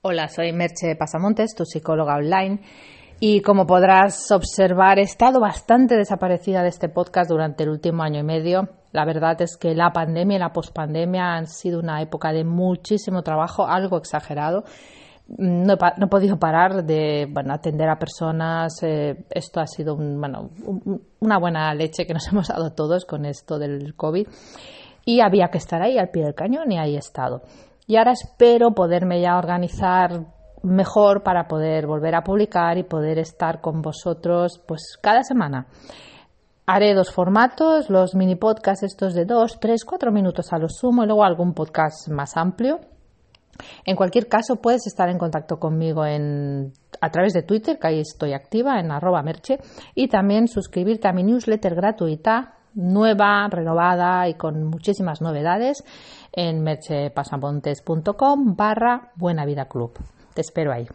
Hola, soy Merche Pasamontes, tu psicóloga online. Y como podrás observar, he estado bastante desaparecida de este podcast durante el último año y medio. La verdad es que la pandemia y la pospandemia han sido una época de muchísimo trabajo, algo exagerado. No he, podido parar de atender a personas. Eh, esto ha sido una buena leche que nos hemos dado todos con esto del COVID. Y había que estar ahí al pie del cañón y ahí he estado y ahora espero poderme ya organizar mejor para poder volver a publicar y poder estar con vosotros pues cada semana. Haré dos formatos, los mini podcasts estos de dos, tres, cuatro minutos a lo sumo y luego algún podcast más amplio. En cualquier caso, puedes estar en contacto conmigo en, a través de Twitter, que ahí estoy activa, en arroba merche, y también suscribirte a mi newsletter gratuita nueva, renovada y con muchísimas novedades en merchepasamontes.com barra Buena Vida Club. Te espero ahí.